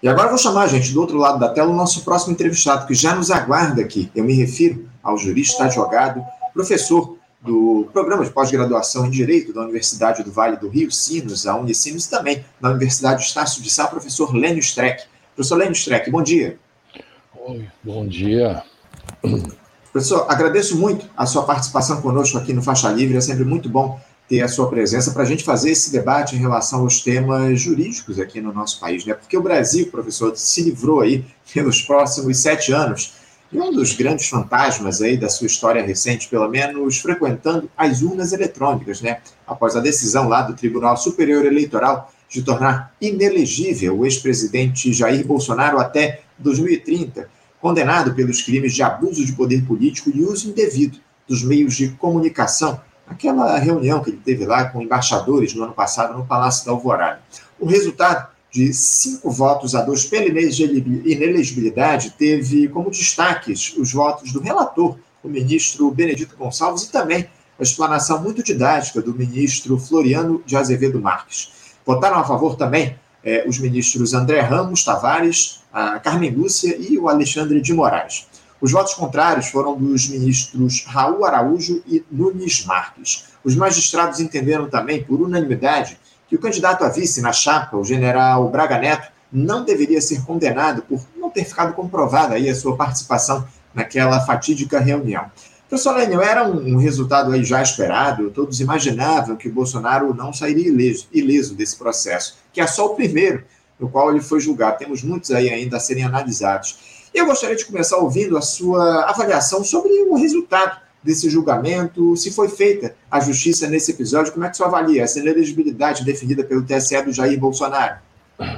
E agora vou chamar, gente, do outro lado da tela, o nosso próximo entrevistado, que já nos aguarda aqui. Eu me refiro ao jurista, advogado, professor do programa de pós-graduação em Direito da Universidade do Vale do Rio, Sinos, a Unicinos, e também na Universidade Estácio de Sá, professor Lênio Streck. Professor Lênio Streck, bom dia. Oi, bom dia. Professor, agradeço muito a sua participação conosco aqui no Faixa Livre, é sempre muito bom ter a sua presença para a gente fazer esse debate em relação aos temas jurídicos aqui no nosso país, né? Porque o Brasil, professor, se livrou aí pelos próximos sete anos e um dos grandes fantasmas aí da sua história recente, pelo menos frequentando as urnas eletrônicas, né? Após a decisão lá do Tribunal Superior Eleitoral de tornar inelegível o ex-presidente Jair Bolsonaro até 2030, condenado pelos crimes de abuso de poder político e uso indevido dos meios de comunicação, aquela reunião que ele teve lá com embaixadores no ano passado no Palácio da Alvorada. O resultado de cinco votos a dois pela inelegibilidade, teve como destaques os votos do relator, o ministro Benedito Gonçalves, e também a explanação muito didática do ministro Floriano de Azevedo Marques. Votaram a favor também eh, os ministros André Ramos Tavares, a Carmen Lúcia e o Alexandre de Moraes. Os votos contrários foram dos ministros Raul Araújo e Nunes Marques. Os magistrados entenderam também, por unanimidade, que o candidato a vice na chapa, o general Braga Neto, não deveria ser condenado por não ter ficado comprovada aí a sua participação naquela fatídica reunião. Professor Lênio, era um, resultado aí já esperado, todos imaginavam que o Bolsonaro não sairia ileso, ileso desse processo, que é só o primeiro no qual ele foi julgado. Temos muitos aí ainda a serem analisados. Eu gostaria de começar ouvindo a sua avaliação sobre o resultado desse julgamento, se foi feita a justiça nesse episódio, como é que você avalia essa inelegibilidade definida pelo TSE do Jair Bolsonaro?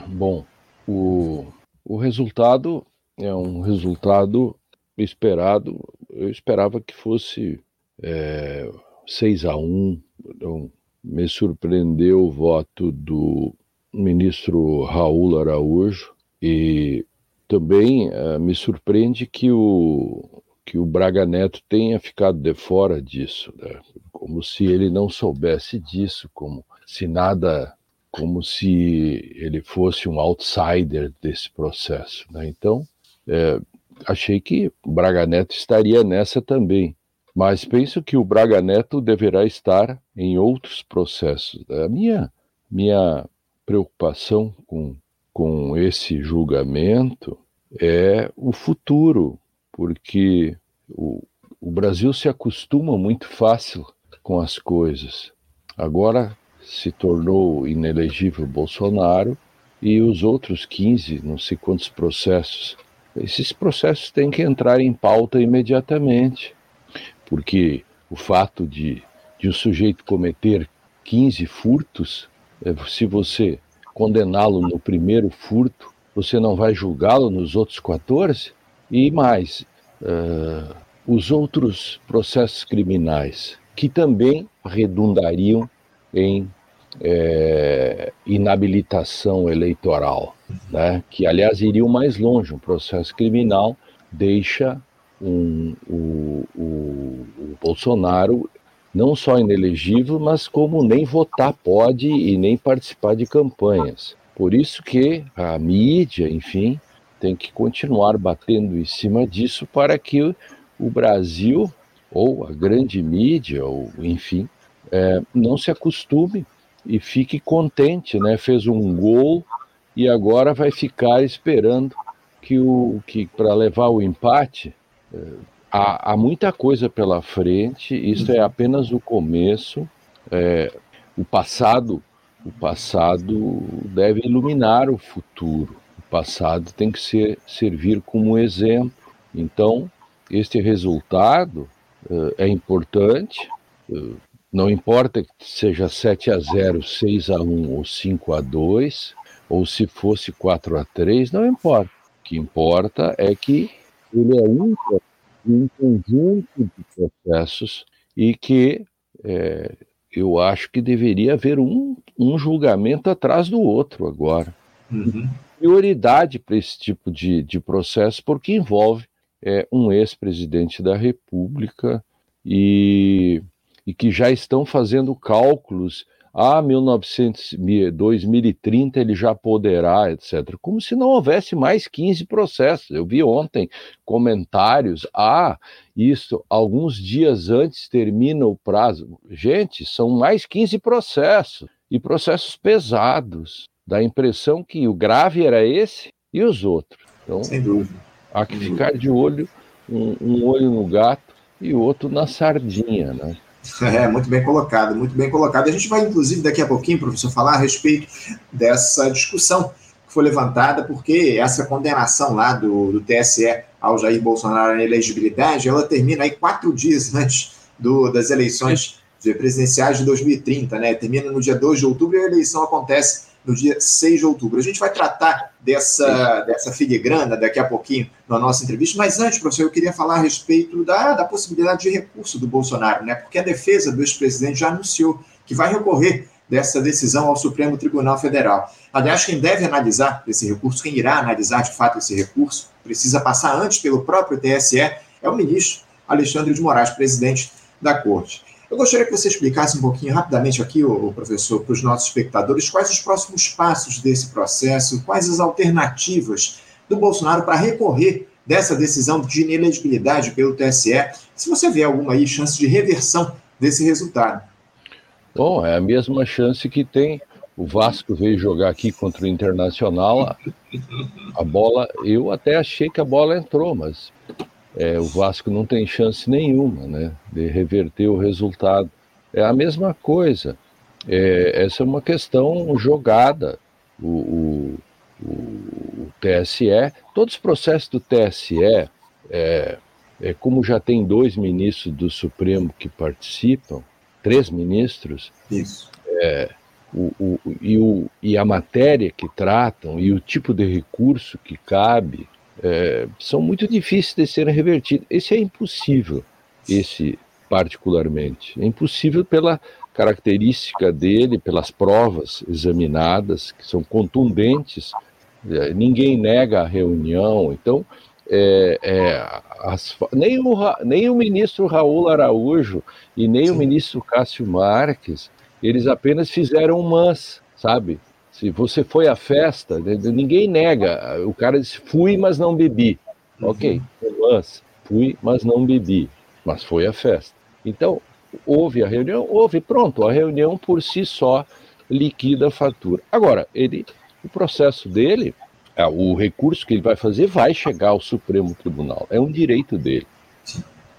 Bom, o, o resultado é um resultado esperado. Eu esperava que fosse é, 6 a 1. Então, me surpreendeu o voto do ministro Raul Araújo e também uh, me surpreende que o, que o Braga Neto tenha ficado de fora disso, né? como se ele não soubesse disso, como se nada, como se ele fosse um outsider desse processo. Né? Então, é, achei que o Braga Neto estaria nessa também, mas penso que o Braga Neto deverá estar em outros processos. A minha, minha preocupação com, com esse julgamento é o futuro, porque o, o Brasil se acostuma muito fácil com as coisas. Agora se tornou inelegível Bolsonaro e os outros 15, não sei quantos processos. Esses processos têm que entrar em pauta imediatamente, porque o fato de, de o sujeito cometer 15 furtos, é, se você condená-lo no primeiro furto, você não vai julgá-lo nos outros 14? E mais, uh, os outros processos criminais, que também redundariam em é, inabilitação eleitoral, né? que aliás iriam mais longe. Um processo criminal deixa um, o, o, o Bolsonaro não só inelegível, mas como nem votar pode e nem participar de campanhas. Por isso que a mídia, enfim, tem que continuar batendo em cima disso para que o Brasil, ou a grande mídia, ou enfim, é, não se acostume e fique contente, né? Fez um gol e agora vai ficar esperando que o que para levar o empate é, há, há, muita coisa pela frente. Isso é apenas o começo. É, o passado, o passado deve iluminar o futuro passado tem que ser, servir como exemplo. Então, este resultado uh, é importante, uh, não importa que seja 7 a 0, 6 a 1 ou 5 a 2, ou se fosse 4 a 3, não importa. O que importa é que ele é um, um conjunto de processos e que é, eu acho que deveria haver um, um julgamento atrás do outro agora. Uhum prioridade para esse tipo de, de processo, porque envolve é, um ex-presidente da República e, e que já estão fazendo cálculos ah, 1900, 2030 ele já poderá, etc. Como se não houvesse mais 15 processos. Eu vi ontem comentários, ah, isso, alguns dias antes termina o prazo. Gente, são mais 15 processos, e processos pesados. Dá a impressão que o grave era esse e os outros. Então, Sem dúvida. há que ficar de olho, um, um olho no gato e outro na sardinha, né? É, muito bem colocado, muito bem colocado. A gente vai, inclusive, daqui a pouquinho, professor, falar a respeito dessa discussão que foi levantada, porque essa condenação lá do, do TSE ao Jair Bolsonaro na elegibilidade, ela termina aí quatro dias antes do, das eleições presidenciais de 2030, né? Termina no dia 2 de outubro e a eleição acontece no dia 6 de outubro. A gente vai tratar dessa, dessa filigrana daqui a pouquinho na nossa entrevista, mas antes, professor, eu queria falar a respeito da, da possibilidade de recurso do Bolsonaro, né? Porque a defesa do ex-presidente já anunciou que vai recorrer dessa decisão ao Supremo Tribunal Federal. Aliás, quem deve analisar esse recurso, quem irá analisar de fato esse recurso, precisa passar antes pelo próprio TSE, é o ministro Alexandre de Moraes, presidente da Corte. Eu gostaria que você explicasse um pouquinho rapidamente aqui, o professor, para os nossos espectadores, quais os próximos passos desse processo, quais as alternativas do Bolsonaro para recorrer dessa decisão de inelegibilidade pelo TSE, se você vê alguma aí chance de reversão desse resultado. Bom, é a mesma chance que tem o Vasco veio jogar aqui contra o Internacional, a bola, eu até achei que a bola entrou, mas é, o Vasco não tem chance nenhuma né, de reverter o resultado. É a mesma coisa. É, essa é uma questão jogada. O, o, o, TSE, todos os processos do TSE, é, é, como já tem dois ministros do Supremo que participam, três ministros, Isso. É, o, o, e, o, e a matéria que tratam e o tipo de recurso que cabe é, são muito difíceis de serem revertidos. Esse é impossível, esse particularmente. É impossível pela característica dele, pelas provas examinadas, que são contundentes. É, ninguém nega a reunião. Então, é, é, as, nem, o, nem o ministro Raul Araújo e nem Sim. o ministro Cássio Marques, eles apenas fizeram um mas, sabe? Se você foi à festa, né, ninguém nega. O cara disse: fui, mas não bebi. Uhum. Ok, mas fui, mas não bebi. Mas foi à festa. Então, houve a reunião? Houve, pronto. A reunião por si só liquida a fatura. Agora, ele, o processo dele, é, o recurso que ele vai fazer vai chegar ao Supremo Tribunal. É um direito dele,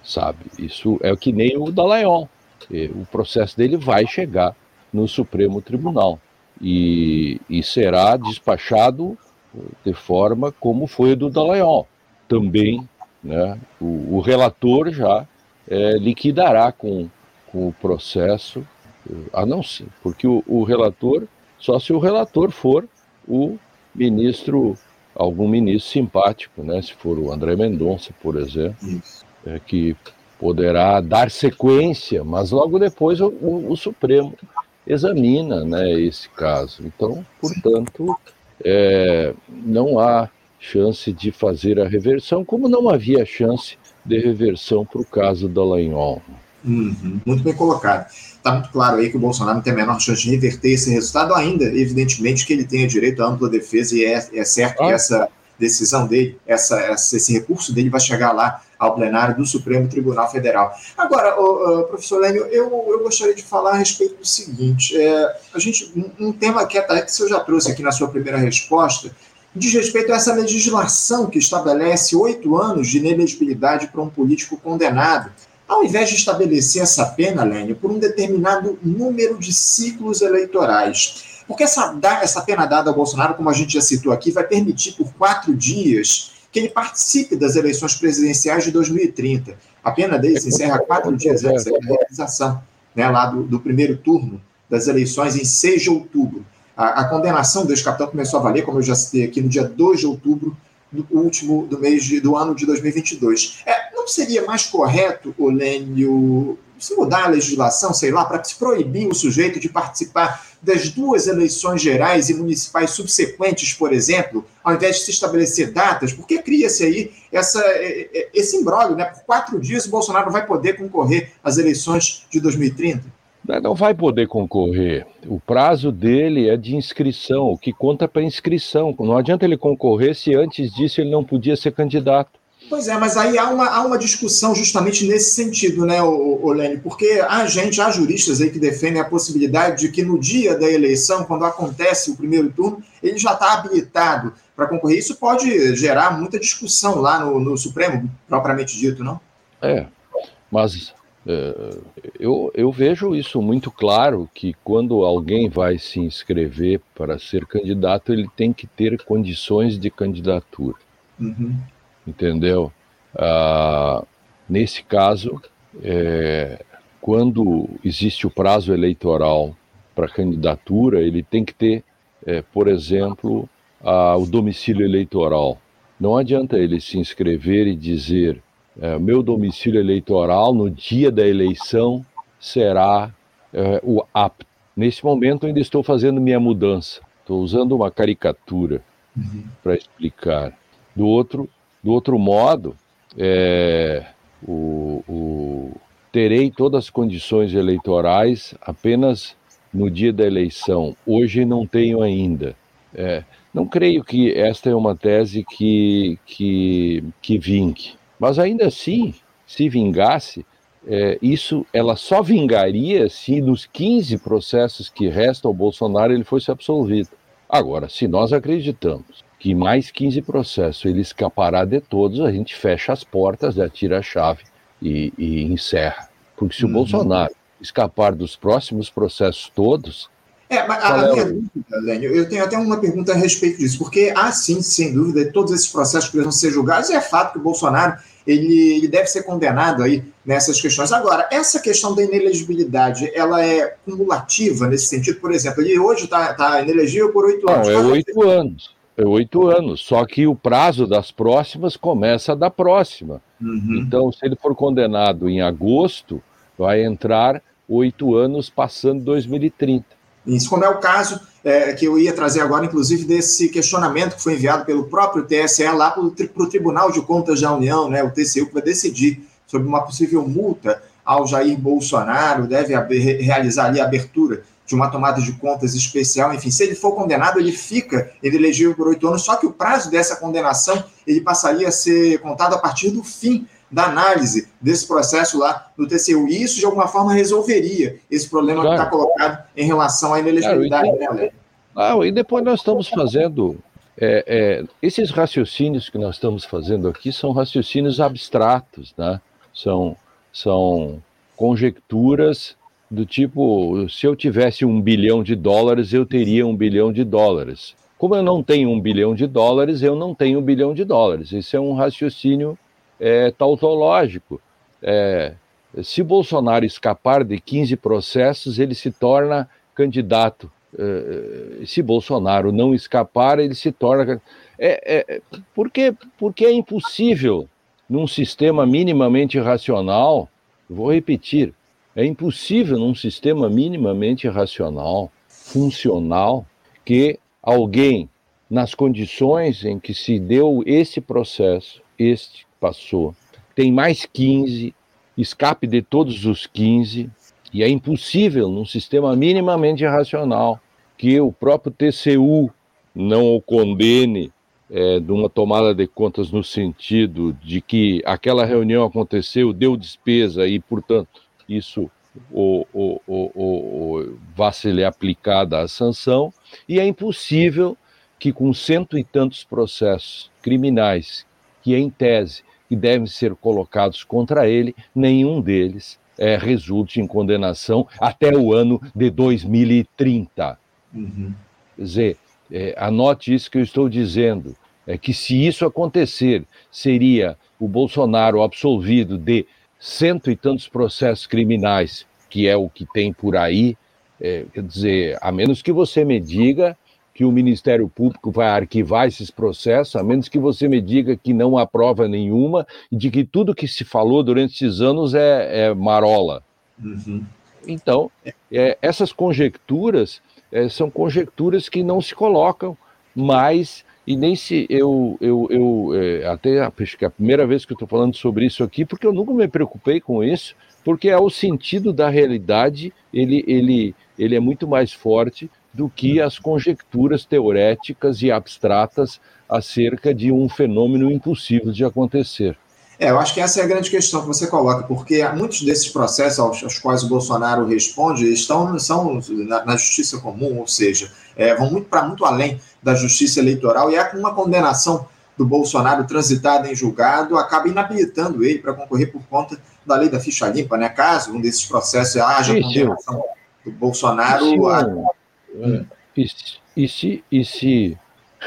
sabe? Isso é que nem o Dallagnol. O processo dele vai chegar no Supremo Tribunal e, e será despachado de forma como foi o do Dallagnol. Também né, o, o relator já é, liquidará com, com o processo, a não ser, porque o, o relator, só se o relator for o ministro, algum ministro simpático, né, se for o André Mendonça, por exemplo, é, que poderá dar sequência, mas logo depois o, o, o Supremo examina né, esse caso. Então, portanto, é, não há chance de fazer a reversão, como não havia chance de reversão para o caso da Lanhol. Uhum, muito bem colocado. Está muito claro aí que o Bolsonaro não tem a menor chance de reverter esse resultado, ainda, evidentemente, que ele tenha direito à ampla defesa, e é, é certo ah. que essa decisão dele, essa, essa, esse recurso dele vai chegar lá ao plenário do Supremo Tribunal Federal. Agora, o, o, professor Lênio, eu, eu gostaria de falar a respeito do seguinte: é, a gente, um, um tema que, é, que você já trouxe aqui na sua primeira resposta diz respeito a essa legislação que estabelece oito anos de inelegibilidade para um político condenado. Ao invés de estabelecer essa pena, Lênio, por um determinado número de ciclos eleitorais. Porque essa, essa pena dada ao Bolsonaro, como a gente já citou aqui, vai permitir por quatro dias que ele participe das eleições presidenciais de 2030. A pena dele se encerra quatro dias antes da realização né, lá do, do, primeiro turno das eleições em 6 de outubro. A, a condenação do ex-capitão começou a valer, como eu já citei aqui, no dia 2 de outubro do último do mês de, do ano de 2022. É, não seria mais correto, Olênio, se mudar a legislação, sei lá, para se proibir o sujeito de participar das duas eleições gerais e municipais subsequentes, por exemplo, ao invés de se estabelecer datas, porque cria-se aí essa, esse imbróglio, né? Por quatro dias o Bolsonaro vai poder concorrer às eleições de 2030. Não vai poder concorrer. O prazo dele é de inscrição, o que conta para inscrição. Não adianta ele concorrer se antes disso ele não podia ser candidato. Pois é, mas aí há uma, há uma discussão justamente nesse sentido, né, Olene? Porque há gente, há juristas aí que defendem a possibilidade de que no dia da eleição, quando acontece o primeiro turno, ele já está habilitado para concorrer. Isso pode gerar muita discussão lá no, no Supremo, propriamente dito, não? É, mas é, eu, eu vejo isso muito claro que quando alguém vai se inscrever para ser candidato, ele tem que ter condições de candidatura. Uhum entendeu? Ah, nesse caso, é, quando existe o prazo eleitoral para candidatura, ele tem que ter, é, por exemplo, a, o domicílio eleitoral. Não adianta ele se inscrever e dizer: é, meu domicílio eleitoral no dia da eleição será é, o apto. Nesse momento, ainda estou fazendo minha mudança. Estou usando uma caricatura uhum. para explicar. Do outro, do outro modo, é, o, o, terei todas as condições eleitorais apenas no dia da eleição. Hoje não tenho ainda. É, não creio que esta é uma tese que, que, que vingue. Mas ainda assim, se vingasse, é, isso ela só vingaria se nos 15 processos que restam ao Bolsonaro ele fosse absolvido. Agora, se nós acreditamos que mais 15 processos ele escapará de todos, a gente fecha as portas, atira a chave e, e encerra. Porque se uhum. o Bolsonaro escapar dos próximos processos todos. É, mas a, é minha dúvida, Lênio, eu tenho até uma pergunta a respeito disso, porque há sim, sem dúvida, todos esses processos que precisam ser julgados, e é fato que o Bolsonaro ele, ele deve ser condenado aí nessas questões. Agora, essa questão da inelegibilidade, ela é cumulativa nesse sentido? Por exemplo, ele hoje está tá inelegível por oito anos. Não, é oito anos. Oito anos, só que o prazo das próximas começa da próxima. Uhum. Então, se ele for condenado em agosto, vai entrar oito anos passando 2030. Isso, como é o caso é, que eu ia trazer agora, inclusive, desse questionamento que foi enviado pelo próprio TSE lá para o Tribunal de Contas da União, né, o TCU, que vai decidir sobre uma possível multa ao Jair Bolsonaro, deve realizar ali a abertura de uma tomada de contas especial, enfim, se ele for condenado, ele fica elegível por oito anos, só que o prazo dessa condenação ele passaria a ser contado a partir do fim da análise desse processo lá no TCU. E isso, de alguma forma, resolveria esse problema claro. que está colocado em relação à inelegibilidade. Claro, e, né, ah, e depois nós estamos fazendo. É, é, esses raciocínios que nós estamos fazendo aqui são raciocínios abstratos, né? são, são conjecturas do tipo, se eu tivesse um bilhão de dólares, eu teria um bilhão de dólares. Como eu não tenho um bilhão de dólares, eu não tenho um bilhão de dólares. Isso é um raciocínio é, tautológico. É, se Bolsonaro escapar de 15 processos, ele se torna candidato. É, se Bolsonaro não escapar, ele se torna. É, é, porque, porque é impossível, num sistema minimamente racional, vou repetir, é impossível num sistema minimamente racional, funcional, que alguém, nas condições em que se deu esse processo, este passou, tem mais 15, escape de todos os 15, e é impossível num sistema minimamente racional que o próprio TCU não o condene é, de uma tomada de contas no sentido de que aquela reunião aconteceu, deu despesa e, portanto, isso o, o, o, o, vá se lhe aplicada a sanção, e é impossível que com cento e tantos processos criminais que, em tese, que devem ser colocados contra ele, nenhum deles é, resulte em condenação até o ano de 2030. Uhum. Quer dizer, é, anote isso que eu estou dizendo, é que se isso acontecer, seria o Bolsonaro absolvido de cento e tantos processos criminais, que é o que tem por aí, é, quer dizer, a menos que você me diga que o Ministério Público vai arquivar esses processos, a menos que você me diga que não há prova nenhuma e de que tudo que se falou durante esses anos é, é marola. Uhum. Então, é, essas conjecturas é, são conjecturas que não se colocam mais e nem se eu, eu, eu é, até acho que é a primeira vez que eu estou falando sobre isso aqui, porque eu nunca me preocupei com isso, porque é o sentido da realidade, ele, ele, ele é muito mais forte do que as conjecturas teoréticas e abstratas acerca de um fenômeno impossível de acontecer. É, eu acho que essa é a grande questão que você coloca, porque muitos desses processos aos, aos quais o Bolsonaro responde estão são na, na justiça comum, ou seja, é, vão muito para muito além da justiça eleitoral e é uma condenação do Bolsonaro transitada em julgado acaba inabilitando ele para concorrer por conta da lei da ficha limpa, né? Caso um desses processos haja condenação do Bolsonaro. E se, a... hum. e, e, se, e, se,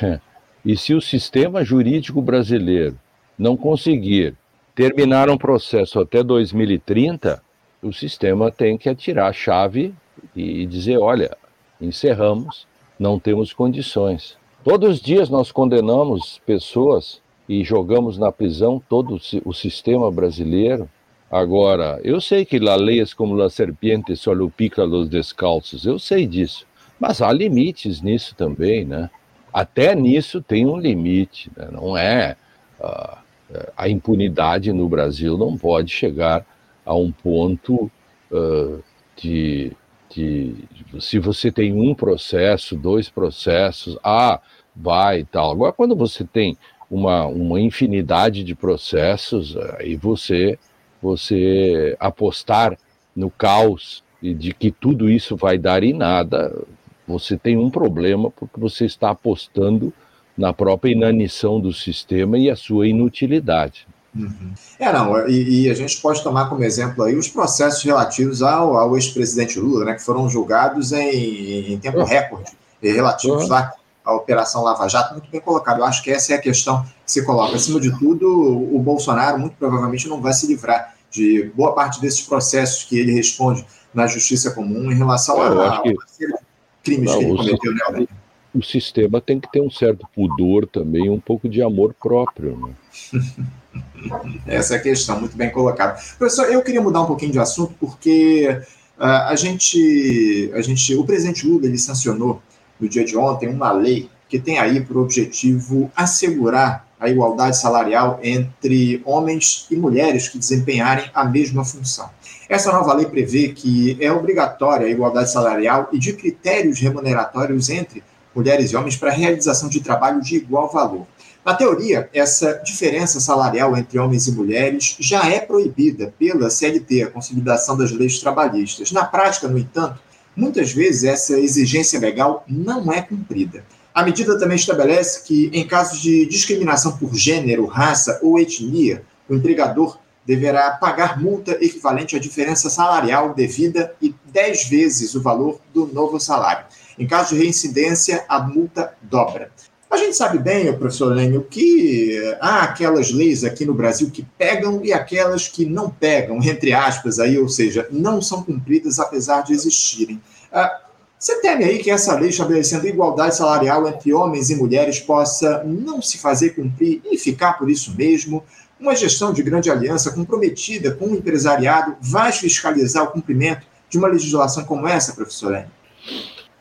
e se o sistema jurídico brasileiro não conseguir terminar um processo até 2030, o sistema tem que atirar a chave e dizer: olha, encerramos, não temos condições. Todos os dias nós condenamos pessoas e jogamos na prisão todo o sistema brasileiro. Agora, eu sei que lá leis como la serpiente solo pica los descalços, eu sei disso. Mas há limites nisso também, né? Até nisso tem um limite, né? não é... Uh, a impunidade no Brasil não pode chegar a um ponto uh, de, de, se você tem um processo, dois processos, ah, vai e tal. Agora, quando você tem uma, uma infinidade de processos, aí você, você apostar no caos e de que tudo isso vai dar em nada, você tem um problema porque você está apostando na própria inanição do sistema e a sua inutilidade. Uhum. É, não, e, e, a gente pode tomar como exemplo aí os processos relativos ao, ao ex-presidente Lula, né, que foram julgados em, em tempo uhum. recorde, relativos uhum. lá à Operação Lava Jato, muito bem colocado. Eu acho que essa é a questão que se coloca. Acima de tudo, o Bolsonaro muito provavelmente não vai se livrar de boa parte desses processos que ele responde na justiça comum em relação a, que... crimes não, que ele cometeu, né? o sistema tem que ter um certo pudor também, um pouco de amor próprio. Né? Essa é a questão, muito bem colocada. Professor, eu queria mudar um pouquinho de assunto, porque uh, a, gente, a gente, o presidente Lula ele sancionou no dia de ontem uma lei que tem aí por objetivo assegurar a igualdade salarial entre homens e mulheres que desempenharem a mesma função. Essa nova lei prevê que é obrigatória a igualdade salarial e de critérios remuneratórios entre mulheres e homens para a realização de trabalho de igual valor. Na teoria, essa diferença salarial entre homens e mulheres já é proibida pela CLT, a Consolidação das Leis Trabalhistas. Na prática, no entanto, muitas vezes essa exigência legal não é cumprida. A medida também estabelece que, em casos de discriminação por gênero, raça ou etnia, o empregador deverá pagar multa equivalente à diferença salarial devida e 10 vezes o valor do novo salário. Em caso de reincidência, a multa dobra. A gente sabe bem, professor Lênio, que há aquelas leis aqui no Brasil que pegam e aquelas que não pegam, entre aspas, aí, ou seja, não são cumpridas apesar de existirem. Ah, você teme aí que essa lei estabelecendo igualdade salarial entre homens e mulheres possa não se fazer cumprir e ficar por isso mesmo? Uma gestão de grande aliança comprometida com o empresariado vai fiscalizar o cumprimento de uma legislação como essa, professor Lênio?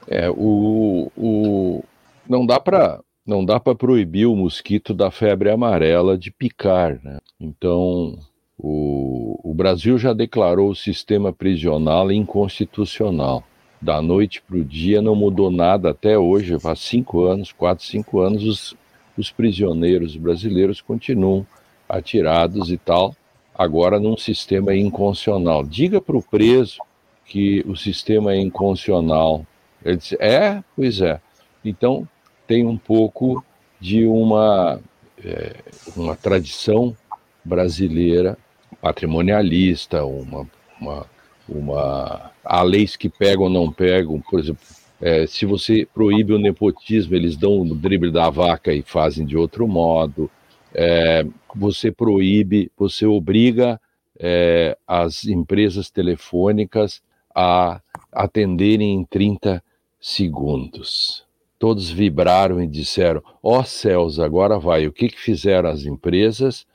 É, o, o, não dá para não dá para proibir o mosquito da febre amarela de picar, né? Então, o, o Brasil já declarou o sistema prisional inconstitucional. Da noite para o dia não mudou nada até hoje, faz cinco anos, quatro, cinco anos, os, os prisioneiros brasileiros continuam atirados e tal, agora num sistema inconstitucional. Diga para o preso que o sistema é inconstitucional ele É, pois é. Então, tem um pouco de uma, é, uma tradição brasileira patrimonialista, uma, uma, uma. Há leis que pegam ou não pegam, por exemplo. É, se você proíbe o nepotismo, eles dão o drible da vaca e fazem de outro modo. É, você proíbe, você obriga é, as empresas telefônicas a atenderem em 30 segundos. Todos vibraram e disseram: Ó oh, céus, agora vai. O que, que fizeram as empresas?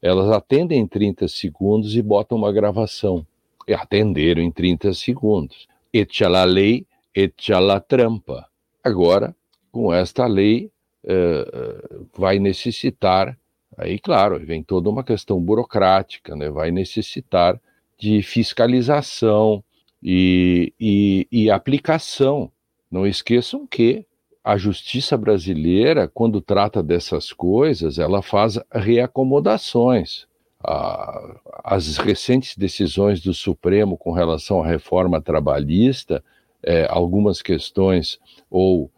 Elas atendem em 30 segundos e botam uma gravação. E atenderam em 30 segundos. Etchala lei, etchala trampa. Agora, com esta lei, é, vai necessitar, aí claro, vem toda uma questão burocrática, né? vai necessitar de fiscalização e, e, e aplicação. Não esqueçam que a justiça brasileira, quando trata dessas coisas, ela faz reacomodações. as recentes decisões do Supremo com relação à reforma trabalhista, é, algumas questões ou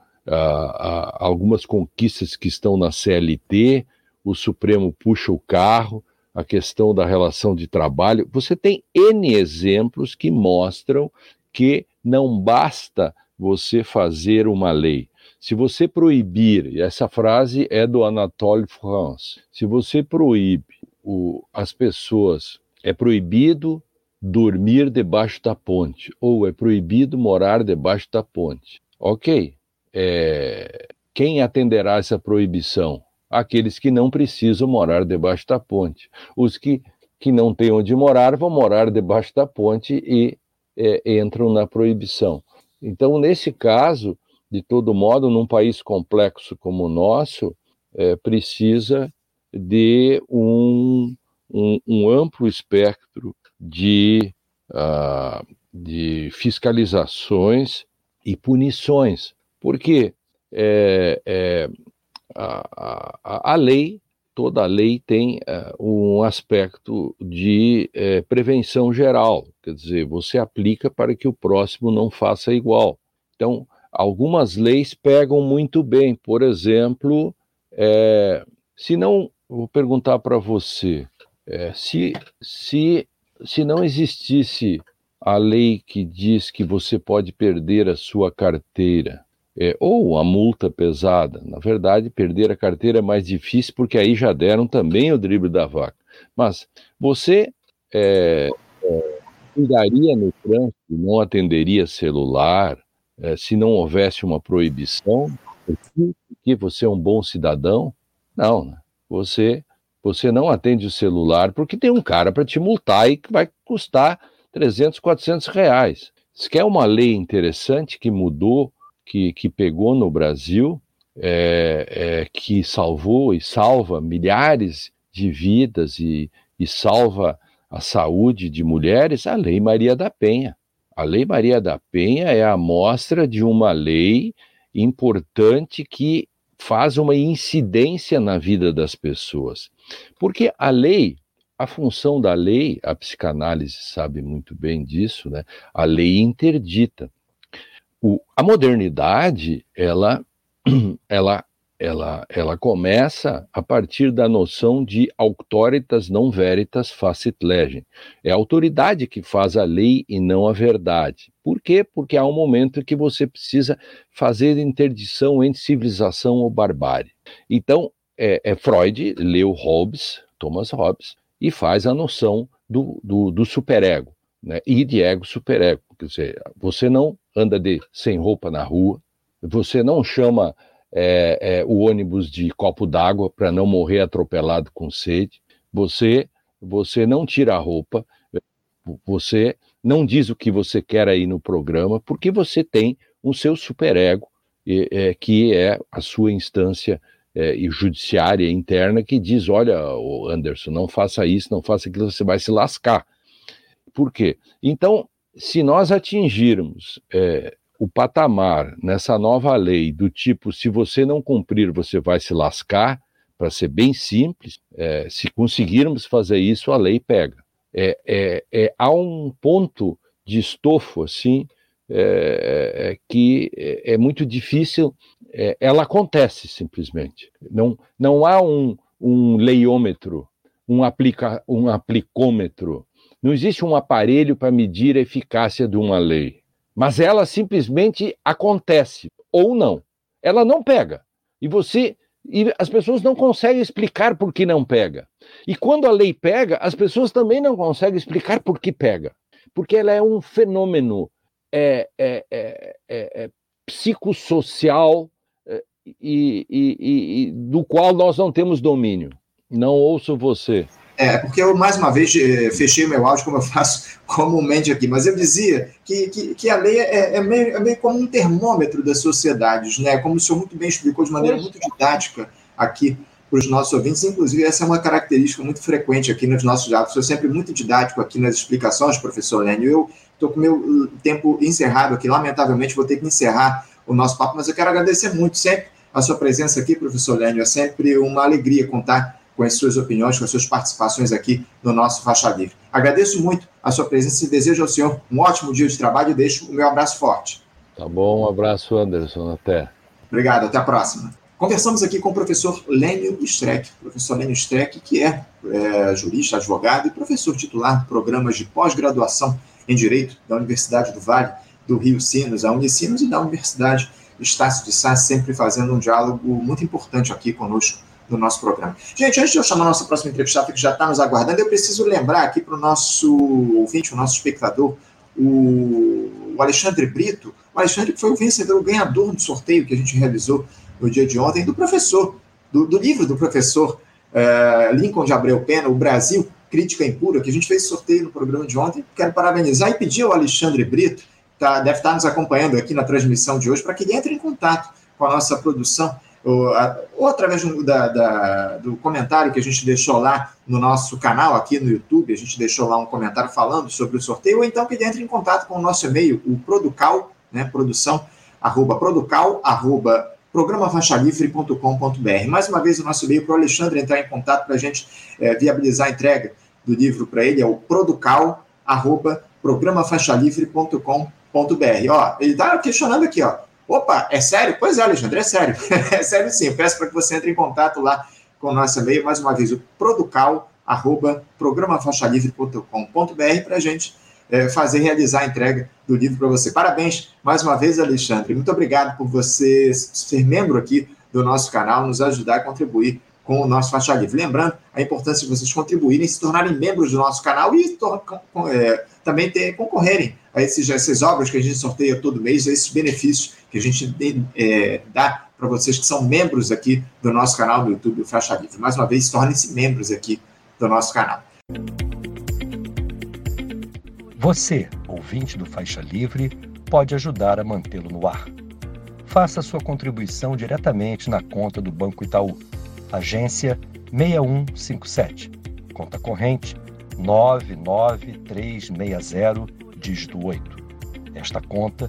algumas conquistas que estão na CLT, o Supremo puxa o carro, a questão da relação de trabalho. Você tem N exemplos que mostram que não basta você fazer uma lei. Se você proibir, e essa frase é do Anatole France, se você proíbe o, as pessoas, é proibido dormir debaixo da ponte, ou é proibido morar debaixo da ponte. Ok, é, quem atenderá essa proibição? Aqueles que não precisam morar debaixo da ponte. Os que, que não têm onde morar vão morar debaixo da ponte e é, entram na proibição. Então, nesse caso, de todo modo, num país complexo como o nosso, é, precisa de um, um, um, amplo espectro de, uh, de fiscalizações e punições, porque é, é, a, a, a, lei, toda a lei tem uh, um aspecto de uh, prevenção geral, quer dizer, você aplica para que o próximo não faça igual. Então, algumas leis pegam muito bem. Por exemplo, é, se não, vou perguntar para você, é, se, se, se não existisse a lei que diz que você pode perder a sua carteira, é, ou a multa pesada, na verdade, perder a carteira é mais difícil porque aí já deram também o drible da vaca. Mas você é, é, no trânsito, não atenderia celular, é, se não houvesse uma proibição, que você é um bom cidadão? Não, né? você você não atende o celular porque tem um cara para te multar e que vai custar 300, 400 reais. Se quer uma lei interessante que mudou, que, que pegou no Brasil, é, é, que salvou e salva milhares de vidas e, e salva a saúde de mulheres, a Lei Maria da Penha. A Lei Maria da Penha é a amostra de uma lei importante que faz uma incidência na vida das pessoas. Porque a lei, a função da lei, a psicanálise sabe muito bem disso, né? A lei interdita. O, a modernidade, ela, ela ela, ela começa a partir da noção de auctoritas non veritas facit legem. É a autoridade que faz a lei e não a verdade. Por quê? Porque há um momento que você precisa fazer interdição entre civilização ou barbárie. Então, é, é Freud leu Hobbes, Thomas Hobbes, e faz a noção do, do, do superego, né? e de ego superego. Quer dizer, você não anda de sem roupa na rua, você não chama é, é, o ônibus de copo d'água para não morrer atropelado com sede. Você, você não tira a roupa, você não diz o que você quer aí no programa, porque você tem o seu superego, é, que é a sua instância é, judiciária interna, que diz: olha, Anderson, não faça isso, não faça aquilo, você vai se lascar. Por quê? Então, se nós atingirmos é, o patamar nessa nova lei do tipo se você não cumprir você vai se lascar, para ser bem simples, é, se conseguirmos fazer isso a lei pega. É, é, é há um ponto de estofo assim é, é, que é, muito difícil, ela acontece simplesmente. Não, não há um, um leiômetro, um, aplica, um aplicômetro, não existe um aparelho para medir a eficácia de uma lei mas ela simplesmente acontece ou não. Ela não pega. E você e as pessoas não conseguem explicar por que não pega. E quando a lei pega, as pessoas também não conseguem explicar por que pega. Porque ela é um fenômeno é, é, é, é, é psicossocial é, e, e, e, do qual nós não temos domínio. Não ouço você. É, porque eu, mais uma vez, eh, fechei meu áudio, como eu faço comumente aqui, mas eu dizia que, que, que a lei é, é, meio, é meio como um termômetro das sociedades, né? Como o senhor muito bem explicou de maneira muito didática aqui para os nossos ouvintes. Inclusive, essa é uma característica muito frequente aqui nos nossos diálogos. Sou sempre muito didático aqui nas explicações, professor Lênio. Eu estou com meu uh, tempo encerrado aqui. Lamentavelmente, vou ter que encerrar o nosso papo, mas eu quero agradecer muito sempre a sua presença aqui, professor Lênio. É sempre uma alegria contar com as suas opiniões, com as suas participações aqui no nosso Faixa Livre. Agradeço muito a sua presença e desejo ao senhor um ótimo dia de trabalho e deixo o meu abraço forte. Tá bom, um abraço, Anderson. Até. Obrigado, até a próxima. Conversamos aqui com o professor Lênio Streck, professor Lênio Streck, que é, é, jurista, advogado e professor titular de programas de pós-graduação em Direito da Universidade do Vale do Rio Sinos, a Unicinos, e da Universidade Estácio de Sá, sempre fazendo um diálogo muito importante aqui conosco no nosso programa. Gente, antes de eu chamar a nossa próxima entrevistada, que já está nos aguardando, eu preciso lembrar aqui para o nosso ouvinte, o nosso espectador, o, Alexandre Brito. O Alexandre foi o vencedor, o ganhador do sorteio que a gente realizou no dia de ontem, do professor, do, do livro do professor uh, Lincoln de Abreu Pena, O Brasil, Crítica Impura, que a gente fez sorteio no programa de ontem. Quero parabenizar e pedir ao Alexandre Brito, tá, deve estar nos acompanhando aqui na transmissão de hoje, para que ele entre em contato com a nossa produção, ou, a, ou através do, da, da, do comentário que a gente deixou lá no nosso canal, aqui no YouTube, a gente deixou lá um comentário falando sobre o sorteio, ou então que entre em contato com o nosso e-mail, o producal, né, produção, arroba producal, arroba programafaixalivre.com.br. Mais uma vez, o nosso e-mail para o Alexandre entrar em contato para a gente é, viabilizar a entrega do livro para ele, é o producal.programafaixalivre.com.br. Ó, ele está questionando aqui, ó. Opa, é sério? Pois é, Alexandre, é sério. é sério sim. peço para que você entre em contato lá com o nosso e-mail, mais uma vez, o producal.programafaixalivre.com.br para a gente é, fazer, realizar a entrega do livro para você. Parabéns mais uma vez, Alexandre. Muito obrigado por você ser membro aqui do nosso canal, nos ajudar a contribuir com o nosso Faixa Livre. Lembrando a importância de vocês contribuírem, se tornarem membros do nosso canal e é, também ter, concorrerem a esses, essas obras que a gente sorteia todo mês, a esses benefícios que a gente é, dá para vocês que são membros aqui do nosso canal do YouTube, Faixa Livre. Mais uma vez, tornem-se membros aqui do nosso canal. Você, ouvinte do Faixa Livre, pode ajudar a mantê-lo no ar. Faça sua contribuição diretamente na conta do Banco Itaú, agência 6157, conta corrente 99360, dígito 8. Esta conta